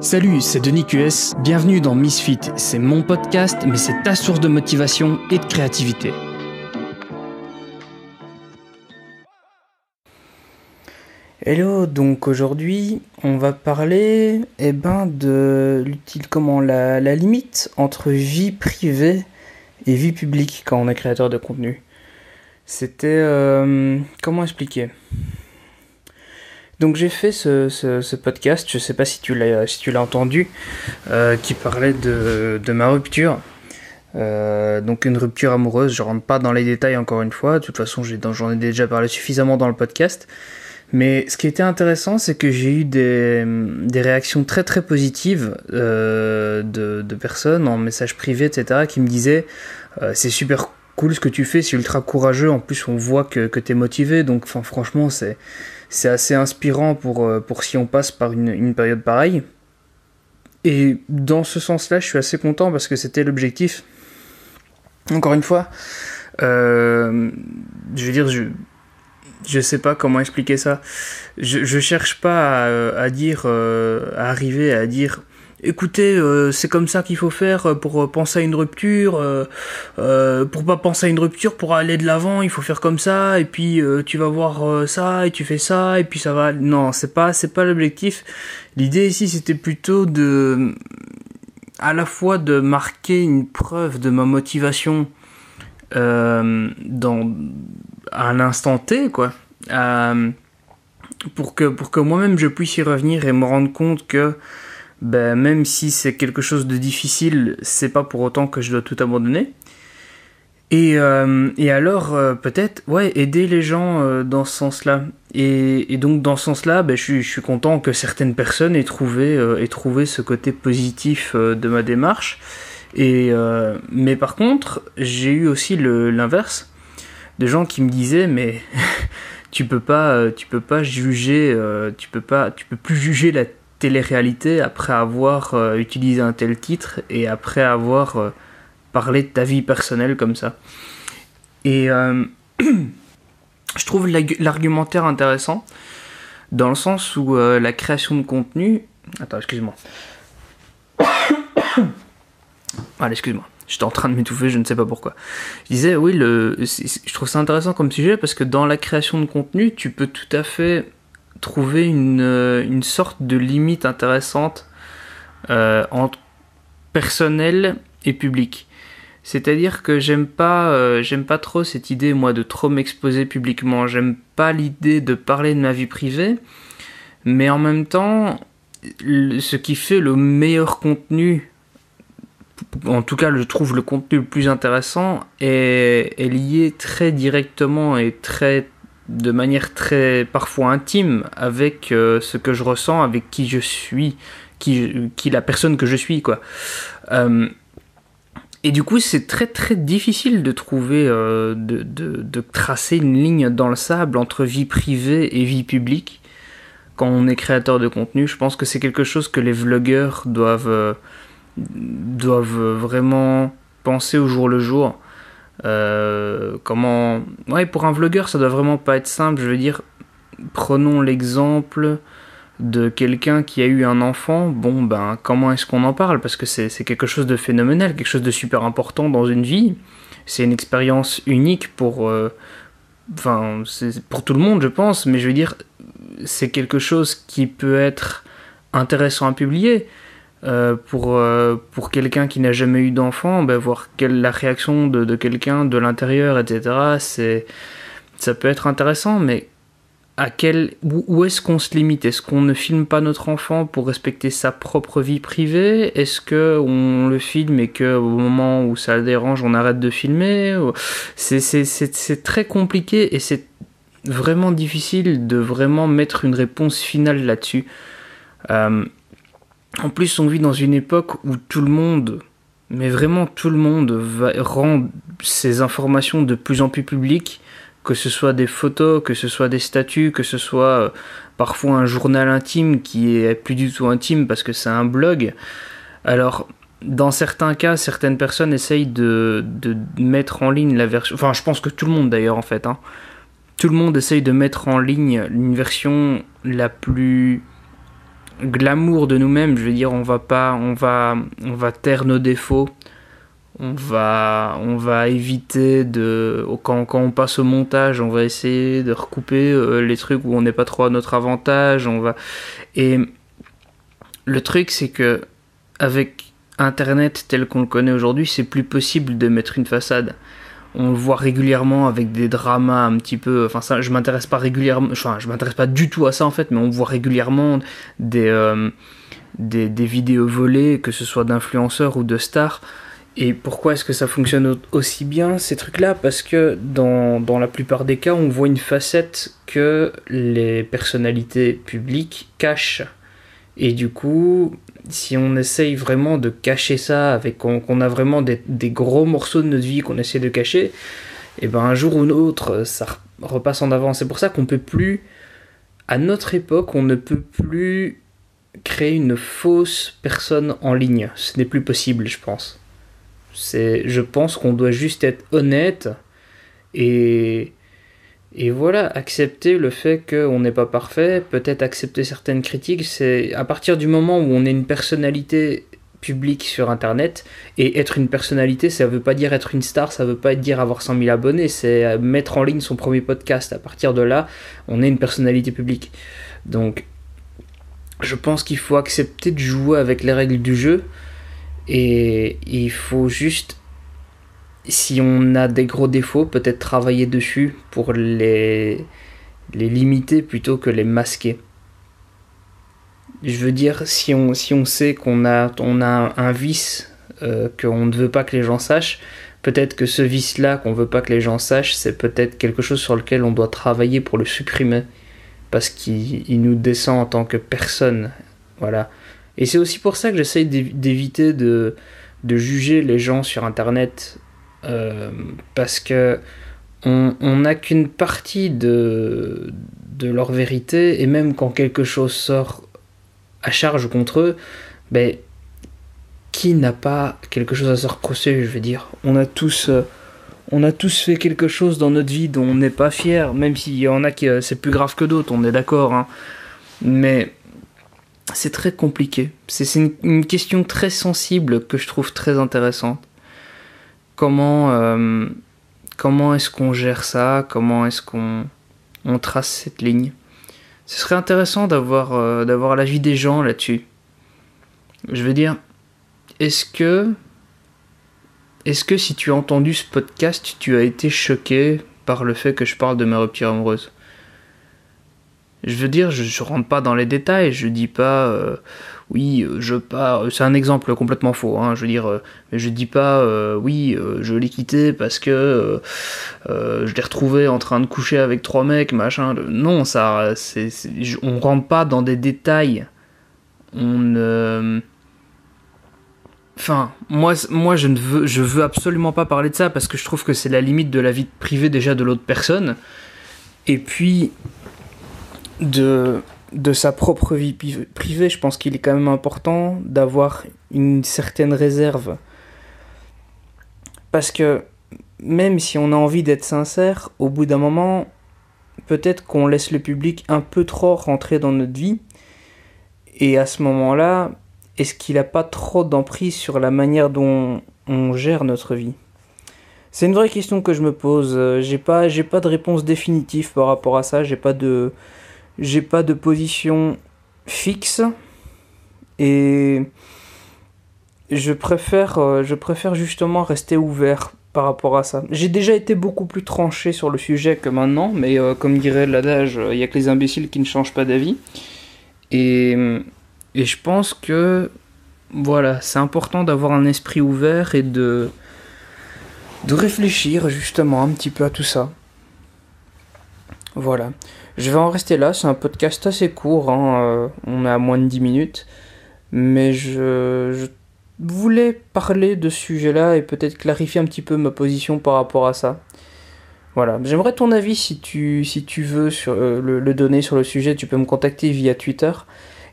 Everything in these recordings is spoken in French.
Salut, c'est Denis QS, bienvenue dans Misfit. C'est mon podcast, mais c'est ta source de motivation et de créativité. Hello, donc aujourd'hui on va parler eh ben, de l'utile comment la, limite entre vie privée et vie publique quand on est créateur de contenu. C'était euh, comment expliquer? Donc j'ai fait ce, ce, podcast, je sais pas si tu l'as si tu l'as entendu, euh, qui parlait de, de ma rupture. Euh, donc une rupture amoureuse, je rentre pas dans les détails encore une fois, de toute façon j'en ai déjà parlé suffisamment dans le podcast. Mais ce qui était intéressant, c'est que j'ai eu des, des, réactions très très positives euh, de, de, personnes en message privé, etc., qui me disaient c'est super cool ce que tu fais, c'est ultra courageux, en plus on voit que, que tu es motivé, donc franchement c'est c'est assez inspirant pour, euh, pour si on passe par une, une période pareille. Et dans ce sens-là, je suis assez content parce que c'était l'objectif. Encore une fois, euh, je veux dire, je, je sais pas comment expliquer ça. Je, cherche pas à, à dire, euh, à arriver à dire écoutez, euh, c'est comme ça qu'il faut faire euh, pour euh, penser à une rupture. Pour pas penser à une rupture, pour aller de l'avant, il faut faire comme ça. Et puis tu vas voir ça et tu fais ça et puis ça va. Non, c'est pas c'est pas l'objectif. L'idée ici, c'était plutôt de à la fois de marquer une preuve de ma motivation dans à l'instant T, quoi. pour que pour que moi-même je puisse y revenir et me rendre compte que ben, même si c'est quelque chose de difficile, c'est pas pour autant que je dois tout abandonner. Et, euh, et alors, euh, peut-être, ouais, aider les gens euh, dans ce sens-là. Et, donc, dans ce sens-là, ben, je, suis, je suis content que certaines personnes aient trouvé, aient trouvé ce côté positif de ma démarche. Et, mais par contre, j'ai eu aussi l'inverse de gens qui me disaient, mais tu peux pas, tu peux pas juger, tu peux pas, tu peux plus juger la télé-réalité après avoir euh, utilisé un tel titre et après avoir euh, parlé de ta vie personnelle comme ça. Et euh, je trouve l'argumentaire intéressant dans le sens où la création de contenu. Attends, excuse-moi. Allez, excuse-moi. J'étais en train de m'étouffer, je ne sais pas pourquoi. Je disais, oui, le, je trouve ça intéressant comme sujet parce que dans la création de contenu, tu peux tout à fait trouver une, euh, une sorte de limite intéressante euh, entre personnel et public. C'est-à-dire que j'aime pas, euh, pas trop cette idée moi de trop m'exposer publiquement. J'aime pas l'idée de parler de ma vie privée, mais en même temps, ce qui fait le meilleur contenu, en tout cas je trouve le contenu le plus intéressant, est lié très directement et très de manière très parfois intime avec euh, ce que je ressens, avec qui je suis, qui, la personne que je suis, quoi. Euh, et du coup, c'est très très difficile de trouver, euh, de, de, de, tracer une ligne dans le sable entre vie privée et vie publique quand on est créateur de contenu. Je pense que c'est quelque chose que les vlogueurs doivent, doivent vraiment penser au jour le jour. Euh, comment. Ouais, pour un vlogueur, ça doit vraiment pas être simple. Je veux dire, prenons l'exemple de quelqu'un qui a eu un enfant. Bon, ben, comment est-ce qu'on en parle? Parce que c'est quelque chose de phénoménal, quelque chose de super important dans une vie. C'est une expérience unique pour. Euh, enfin, c'est pour tout le monde, je pense, mais je veux dire, c'est quelque chose qui peut être intéressant à publier. Euh, pour, euh, pour quelqu'un qui n'a jamais eu d'enfant, ben, voir la réaction de, de quelqu'un de l'intérieur, etc., c'est, ça peut être intéressant, mais à quel, où, est-ce qu'on se limite? Est-ce qu'on ne filme pas notre enfant pour respecter sa propre vie privée? Est-ce que on le filme et que au moment où ça le dérange, on arrête de filmer? C'est très compliqué et c'est vraiment difficile de vraiment mettre une réponse finale là-dessus. Euh, en plus, on vit dans une époque où tout le monde, mais vraiment tout le monde, va, rend ces informations de plus en plus publiques, que ce soit des photos, que ce soit des statuts, que ce soit euh, parfois un journal intime qui est plus du tout intime parce que c'est un blog. Alors, dans certains cas, certaines personnes essayent de, de, mettre en ligne la version. Enfin, je pense que tout le monde d'ailleurs, en fait. Hein. Tout le monde essaye de mettre en ligne une version la plus glamour de nous-mêmes. Je veux dire, on va pas, on va, on va taire nos défauts. On va, on va éviter de, quand, quand on passe au montage, on va essayer de recouper euh, les trucs où on n'est pas trop à notre avantage. On va, et le truc, c'est que avec Internet tel qu'on le connaît aujourd'hui, c'est plus possible de mettre une façade on le voit régulièrement avec des dramas un petit peu. Enfin, ça, je m'intéresse pas régulièrement. Enfin, je m'intéresse pas du tout à ça en fait, mais on voit régulièrement des, euh, des, vidéos volées, que ce soit d'influenceurs ou de stars. Et pourquoi est-ce que ça fonctionne aussi bien ces trucs-là? Parce que dans, dans la plupart des cas, on voit une facette que les personnalités publiques cachent. Et du coup, si on essaye vraiment de cacher ça, avec qu'on a vraiment des, gros morceaux de notre vie qu'on essaie de cacher, et eh ben un jour ou l'autre, ça repasse en avant. C'est pour ça qu'on peut plus, à notre époque, on ne peut plus créer une fausse personne en ligne. Ce n'est plus possible, je pense. C'est, je pense qu'on doit juste être honnête et et voilà, accepter le fait qu'on n'est pas parfait, peut-être accepter certaines critiques, c'est à partir du moment où on est une personnalité publique sur Internet, et être une personnalité, ça ne veut pas dire être une star, ça ne veut pas dire avoir 100 000 abonnés, c'est mettre en ligne son premier podcast. À partir de là, on est une personnalité publique. Donc, je pense qu'il faut accepter de jouer avec les règles du jeu, et il faut juste si on a des gros défauts, peut-être travailler dessus pour les, les limiter plutôt que les masquer. Je veux dire, si on, si on sait qu'on a, on a un vice euh, qu'on ne veut pas que les gens sachent, peut-être que ce vice-là qu'on ne veut pas que les gens sachent, c'est peut-être quelque chose sur lequel on doit travailler pour le supprimer. Parce qu'il nous descend en tant que personne. Voilà. Et c'est aussi pour ça que j'essaye d'éviter de, de juger les gens sur Internet euh, parce que on n'a qu'une partie de, leur vérité, et même quand quelque chose sort à charge contre eux, ben, qui n'a pas quelque chose à se reprocher, je veux dire? On a tous... Euh, on a tous fait quelque chose dans notre vie dont on n'est pas fier, même s'il y en a qui euh, c'est plus grave que d'autres, on est d'accord. Hein. Mais c'est très compliqué. C'est une, question très sensible que je trouve très intéressante comment, euh, comment est-ce qu'on gère ça Comment est-ce qu'on on trace cette ligne Ce serait intéressant d'avoir euh, d'avoir l'avis des gens là-dessus. Je veux dire, est-ce que est-ce que si tu as entendu ce podcast, tu as été choqué par le fait que je parle de ma rupture amoureuse? Je veux dire, je, je rentre pas dans les détails, je dis pas euh, oui, euh, je pars. Euh, c'est un exemple complètement faux. Hein, je veux dire, mais je dis pas oui, je l'ai quitté parce que je l'ai retrouvé en train de coucher avec trois mecs, machin. Non, ça, c'est, on rentre pas dans des détails. On Enfin, moi, moi je ne veux, je veux absolument pas parler de ça parce que je trouve que c'est la limite de la vie privée déjà de l'autre personne. Et puis, de sa propre vie privée, je pense qu'il est quand même important d'avoir une certaine réserve. Parce que même si on a envie d'être sincère, au bout d'un moment, peut-être qu'on laisse le public un peu trop rentrer dans notre vie. Et à ce moment-là, est-ce qu'il n'a pas trop d'emprise sur la manière dont on gère notre vie? C'est une vraie question que je me pose. J'ai pas, j'ai pas de réponse définitive par rapport à ça. J'ai pas de, j'ai pas de position fixe et je préfère, euh, je préfère justement rester ouvert par rapport à ça. J'ai déjà été beaucoup plus tranché sur le sujet que maintenant, mais euh, comme dirait l'adage, il n'y a que les imbéciles qui ne changent pas d'avis. Et, et je pense que voilà, c'est important d'avoir un esprit ouvert et de, de réfléchir justement un petit peu à tout ça. Voilà. Je vais en rester là, c'est un podcast assez court, hein, euh, on à moins de 10 minutes, mais je, voulais parler de ce sujet-là et peut-être clarifier un petit peu ma position par rapport à ça. Voilà, j'aimerais ton avis si tu, si tu veux euh, le, donner sur le sujet, tu peux me contacter via Twitter.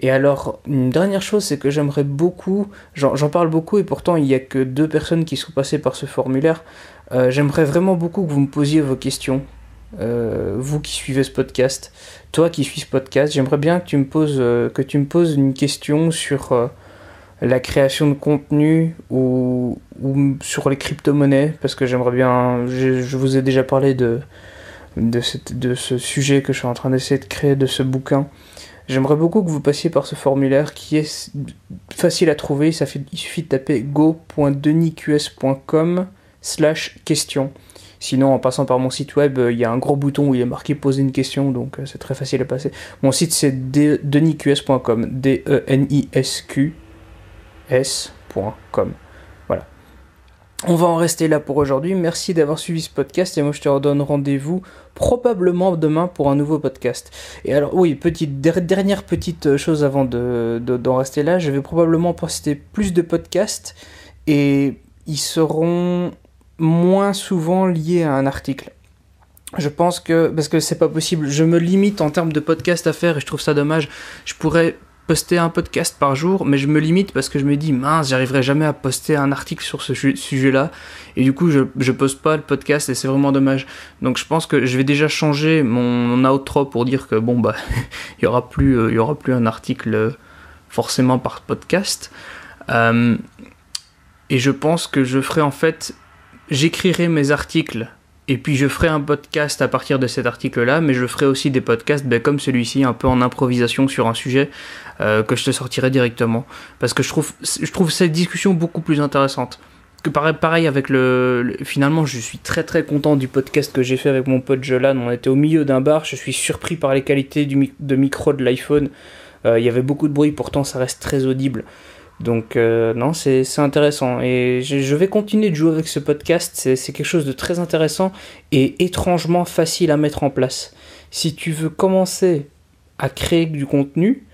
Et alors, une dernière chose, c'est que j'aimerais beaucoup, j'en parle beaucoup et pourtant il n'y a que deux personnes qui sont passées par ce formulaire, euh, j'aimerais vraiment beaucoup que vous me posiez vos questions euh, vous qui suivez ce podcast, toi qui suis ce podcast, j'aimerais bien que tu me poses, euh, que tu me poses une question sur euh, la création de contenu ou, sur les crypto-monnaies, parce que j'aimerais bien, je, vous ai déjà parlé de, de, ce sujet que je suis en train d'essayer de créer, de ce bouquin. J'aimerais beaucoup que vous passiez par ce formulaire qui est facile à trouver, il suffit de taper go.denisqs.com slash question. Sinon, en passant par mon site web, il y a un gros bouton où il est marqué poser une question, donc c'est très facile à passer. Mon site c'est denisqs.com, D-E-N-I-S-Q-S.com. Voilà. On va en rester là pour aujourd'hui. Merci d'avoir suivi ce podcast et moi je te redonne rendez-vous probablement demain pour un nouveau podcast. Et alors oui, petite dernière petite chose avant de d'en rester là, je vais probablement poster plus de podcasts et ils seront moins souvent lié à un article. Je pense que, parce que c'est pas possible, je me limite en termes de podcast à faire et je trouve ça dommage. Je pourrais poster un podcast par jour, mais je me limite parce que je me dis, mince, j'arriverai jamais à poster un article sur ce sujet-là. Et du coup, je, je poste pas le podcast et c'est vraiment dommage. Donc je pense que je vais déjà changer mon, outro pour dire que bon, bah, il y aura plus, euh, y aura plus un article euh, forcément par podcast. Euh, et je pense que je ferai en fait j'écrirai mes articles et puis je ferai un podcast à partir de cet article-là, mais je ferai aussi des podcasts ben, comme celui-ci, un peu en improvisation sur un sujet euh, que je te sortirai directement. Parce que je trouve, cette discussion beaucoup plus intéressante. Que pareil, pareil avec le, Finalement, je suis très très content du podcast que j'ai fait avec mon pote Jolan. On était au milieu d'un bar, je suis surpris par les qualités du, de micro de l'iPhone. Euh, il y avait beaucoup de bruit, pourtant ça reste très audible. Donc euh, non, c'est intéressant. Et je, je, vais continuer de jouer avec ce podcast. C'est quelque chose de très intéressant et étrangement facile à mettre en place. Si tu veux commencer à créer du contenu,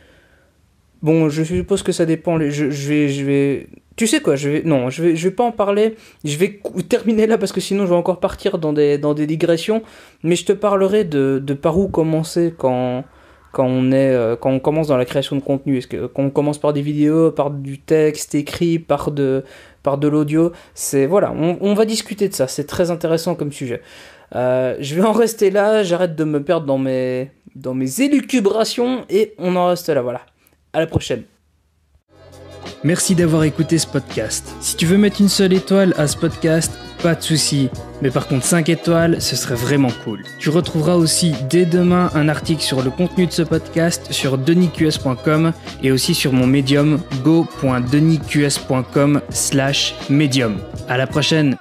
bon, je suppose que ça dépend. Je, je vais, je vais, tu sais quoi, je vais, non, je vais, je vais pas en parler. Je vais terminer là parce que sinon je vais encore partir dans des, dans des digressions. Mais je te parlerai de, de par où commencer quand quand on est euh, quand on commence dans la création de contenu. Est-ce que quand on commence par des vidéos par du texte écrit par de l'audio? C'est voilà on, va discuter de ça. C'est très intéressant comme sujet. Euh, je vais en rester là. J'arrête de me perdre dans mes dans mes élucubrations et on en reste là. Voilà. À la prochaine. Merci d'avoir écouté ce podcast. Si tu veux mettre une seule étoile à ce podcast, pas de souci. Mais par contre 5 étoiles, ce serait vraiment cool. Tu retrouveras aussi dès demain un article sur le contenu de ce podcast sur denisqs.com et aussi sur mon médium go.denisqs.com slash medium. À la prochaine